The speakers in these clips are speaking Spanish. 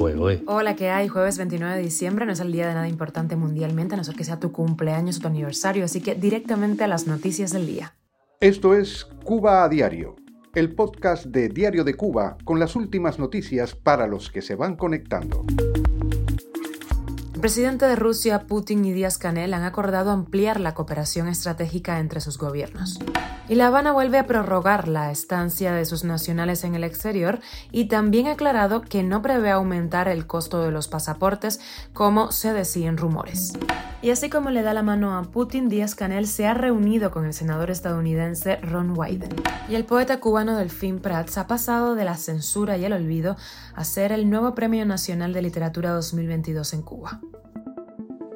Pues, Hola, ¿qué hay? Jueves 29 de diciembre no es el día de nada importante mundialmente, a no ser que sea tu cumpleaños o tu aniversario, así que directamente a las noticias del día. Esto es Cuba a Diario, el podcast de Diario de Cuba con las últimas noticias para los que se van conectando. El presidente de Rusia, Putin y Díaz Canel han acordado ampliar la cooperación estratégica entre sus gobiernos. Y La Habana vuelve a prorrogar la estancia de sus nacionales en el exterior y también ha aclarado que no prevé aumentar el costo de los pasaportes como se decían rumores. Y así como le da la mano a Putin, Díaz Canel se ha reunido con el senador estadounidense Ron Wyden. Y el poeta cubano Delfín Prats ha pasado de la censura y el olvido a ser el nuevo Premio Nacional de Literatura 2022 en Cuba.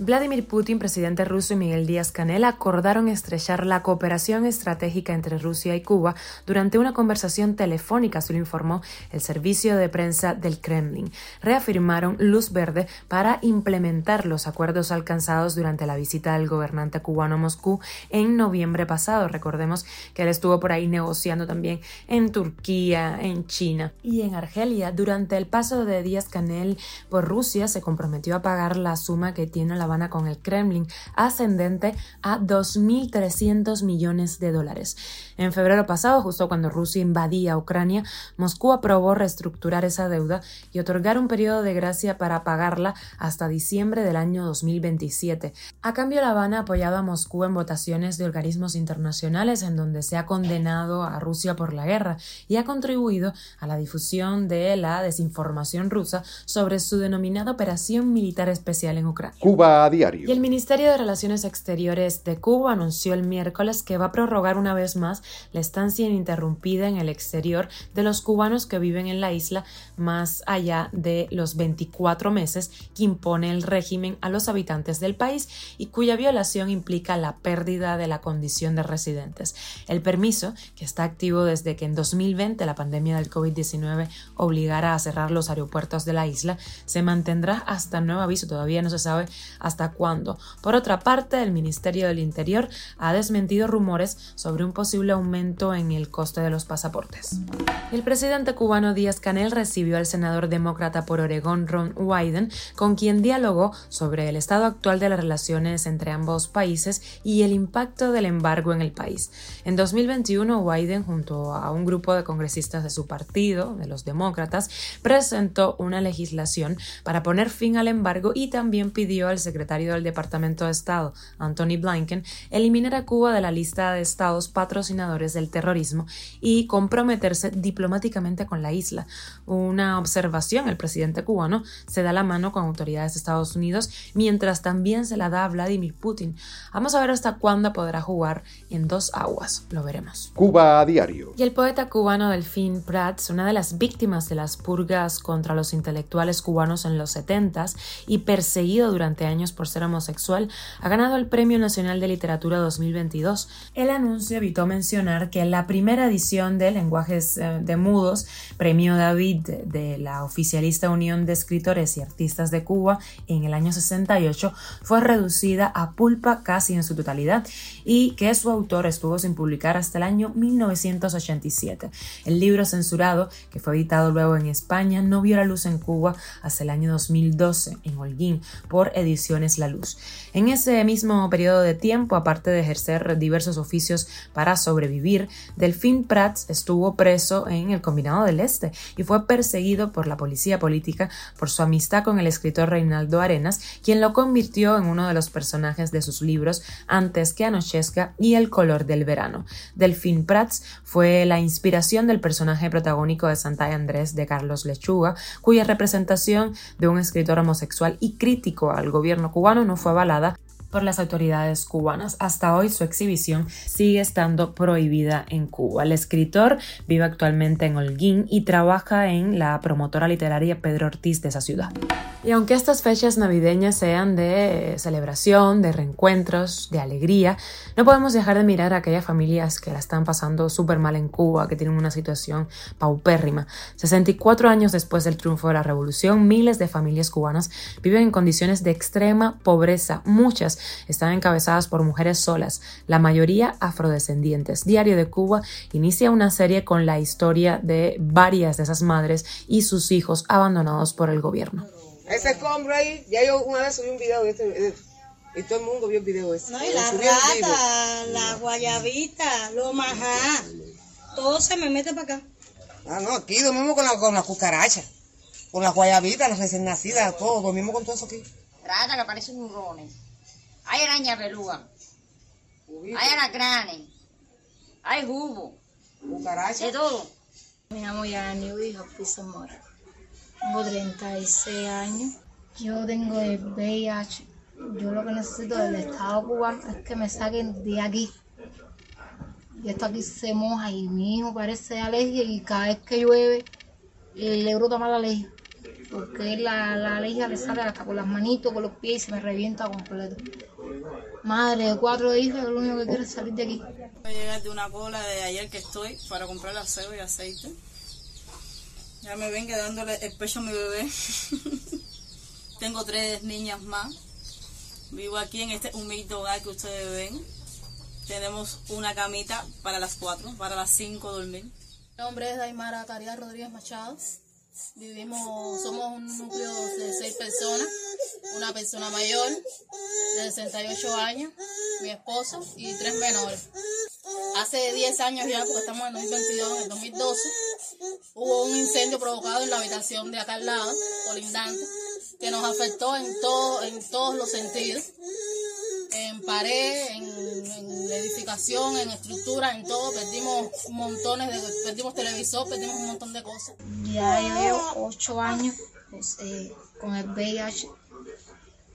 Vladimir Putin, presidente ruso y Miguel Díaz Canel acordaron estrechar la cooperación estratégica entre Rusia y Cuba durante una conversación telefónica, se lo informó el servicio de prensa del Kremlin. Reafirmaron luz verde para implementar los acuerdos alcanzados durante la visita del gobernante cubano a Moscú en noviembre pasado. Recordemos que él estuvo por ahí negociando también en Turquía, en China y en Argelia. Durante el paso de Díaz Canel por Rusia se comprometió a pagar la suma que tiene la Con el Kremlin, ascendente a 2.300 millones de dólares. En febrero pasado, justo cuando Rusia invadía Ucrania, Moscú aprobó reestructurar esa deuda y otorgar un periodo de gracia para pagarla hasta diciembre del año 2027. A cambio, La Habana ha apoyado a Moscú en votaciones de organismos internacionales en donde se ha condenado a Rusia por la guerra y ha contribuido a la difusión de la desinformación rusa sobre su denominada Operación Militar Especial en Ucrania. Cuba diario. Y el Ministerio de Relaciones Exteriores de Cuba anunció el miércoles que va a prorrogar una vez más la estancia ininterrumpida en el exterior de los cubanos que viven en la isla más allá de los 24 meses que impone el régimen a los habitantes del país y cuya violación implica la pérdida de la condición de residentes. El permiso, que está activo desde que en 2020 la pandemia del COVID-19 obligara a cerrar los aeropuertos de la isla, se mantendrá hasta nuevo aviso. Todavía no se sabe hasta cuándo. Por otra parte, el Ministerio del Interior ha desmentido rumores sobre un posible aumento en el coste de los pasaportes. El presidente cubano Díaz Canel recibió al senador demócrata por Oregón Ron Wyden, con quien dialogó sobre el estado actual de las relaciones entre ambos países y el impacto del embargo en el país. En 2021, Wyden, junto a un grupo de congresistas de su partido, de los demócratas, presentó una legislación para poner fin al embargo y también pidió al secretario del Departamento de Estado, Anthony Blinken, eliminar a Cuba de la lista de estados patrocinadores del terrorismo y comprometerse diplomáticamente con la isla. Una observación, el presidente cubano se da la mano con autoridades de Estados Unidos, mientras también se la da a Vladimir Putin. Vamos a ver hasta cuándo podrá jugar en dos aguas, lo veremos. Cuba a diario. Y el poeta cubano Delfín Prats, una de las víctimas de las purgas contra los intelectuales cubanos en los 70 y perseguido durante años por ser homosexual, ha ganado el Premio Nacional de Literatura 2022. El anuncio evitó mencionar que la primera edición de Lenguajes eh, de Mudos, Premio David de la oficialista Unión de Escritores y Artistas de Cuba en el año 68, fue reducida a pulpa casi en su totalidad y que su autor estuvo sin publicar hasta el año 1987. El libro censurado, que fue editado luego en España, no vio la luz en Cuba hasta el año 2012 en Holguín por edición la Luz. En ese mismo periodo de tiempo, aparte de ejercer diversos oficios para sobrevivir, Delfín Prats estuvo preso en el Combinado del Este y fue perseguido por la policía política por su amistad con el escritor Reinaldo Arenas, quien lo convirtió en uno de los personajes de sus libros Antes que anochezca y El color del verano. Delfín Prats fue la inspiración del personaje protagónico de Santa Andrés de Carlos Lechuga, cuya representación de un escritor homosexual y crítico al gobierno cubano no fue avalada por las autoridades cubanas. Hasta hoy su exhibición sigue estando prohibida en Cuba. El escritor vive actualmente en Holguín y trabaja en la promotora literaria Pedro Ortiz de esa ciudad. Y aunque estas fechas navideñas sean de celebración, de reencuentros, de alegría, no podemos dejar de mirar a aquellas familias que la están pasando súper mal en Cuba, que tienen una situación paupérrima. 64 años después del triunfo de la revolución, miles de familias cubanas viven en condiciones de extrema pobreza, muchas están encabezadas por mujeres solas, la mayoría afrodescendientes. Diario de Cuba inicia una serie con la historia de varias de esas madres y sus hijos abandonados por el gobierno. Ese escombro ahí, ya yo una vez subí un video de este, y todo el mundo vio el video ese. No, y la rata, la guayabita, lo majá, todo se me mete para acá. Ah, no, aquí dormimos con la, con la cucaracha, con las guayabitas, las recién nacidas, todo, dormimos con todo eso aquí. Rata que parecen murrones. Hay araña pelúa. Hay aracranes. Hay jugo. Cucaracha. De todo. Me llamo Yani Hija Piso Mora. Tengo 36 años. Yo tengo el VIH. Yo lo que necesito del Estado cubano es que me saquen de aquí. Y esto aquí se moja y mi hijo parece alergia y cada vez que llueve le brota mal la alergia. Porque la, la alergia le sale hasta con las manitos, con los pies y se me revienta completo. Madre de cuatro hijos, lo único que quiero es salir de aquí. Voy a llegar de una cola de ayer que estoy para comprar acero y aceite. Ya me ven dándole el pecho a mi bebé. Tengo tres niñas más. Vivo aquí en este humilde hogar que ustedes ven. Tenemos una camita para las cuatro, para las cinco dormir. Mi nombre es Daimara Caria Rodríguez Machado. Vivimos, somos un núcleo de seis personas, una persona mayor de 68 años, mi esposo y tres menores. Hace 10 años ya, porque estamos en 2022, en el 2012, hubo un incendio provocado en la habitación de acá al lado, colindante, que nos afectó en, todo, en todos los sentidos, en pared, en, edificación, en estructura, en todo, perdimos montones de, perdimos televisor, perdimos un montón de cosas. Ya llevo ocho años pues, eh, con el VIH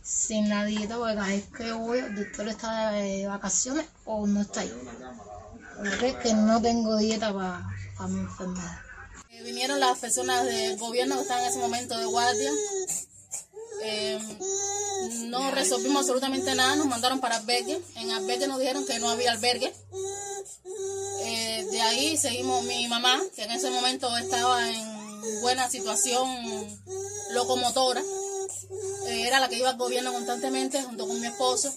sin la dieta, porque cada que voy, el doctor está de vacaciones o no está ahí. Porque es que no tengo dieta para mi enfermedad. Vinieron las personas del gobierno que estaban en ese momento de guardia. Eh, no resolvimos absolutamente nada, nos mandaron para albergue. En albergue nos dijeron que no había albergue. Eh, de ahí seguimos mi mamá, que en ese momento estaba en buena situación locomotora. Eh, era la que iba al gobierno constantemente junto con mi esposo.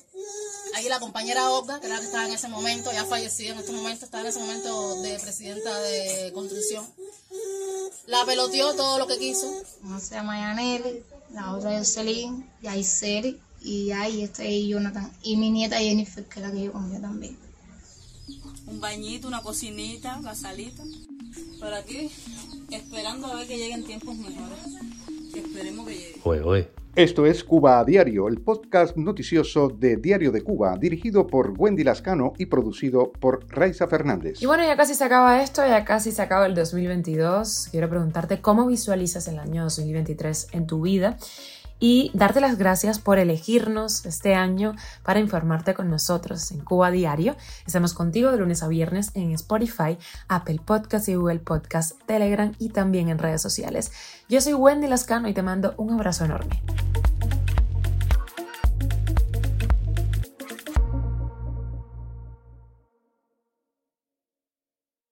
Ahí la compañera Olga, que era la que estaba en ese momento, ya fallecida en este momento, estaba en ese momento de presidenta de construcción. La peloteó todo lo que quiso. Una se llama Yaneli, la otra es Jocelyn, y hay Seri, y ahí estoy Jonathan, y mi nieta Jennifer, que es la que yo conmigo también. Un bañito, una cocinita, la salita. Por aquí, esperando a ver que lleguen tiempos mejores. Que esperemos que lleguen. Oye, oye. Esto es Cuba a Diario, el podcast noticioso de Diario de Cuba, dirigido por Wendy Lascano y producido por Raiza Fernández. Y bueno, ya casi se acaba esto, ya casi se acaba el 2022. Quiero preguntarte cómo visualizas el año 2023 en tu vida y darte las gracias por elegirnos este año para informarte con nosotros en Cuba Diario. Estamos contigo de lunes a viernes en Spotify, Apple Podcast y Google Podcast, Telegram y también en redes sociales. Yo soy Wendy Lascano y te mando un abrazo enorme.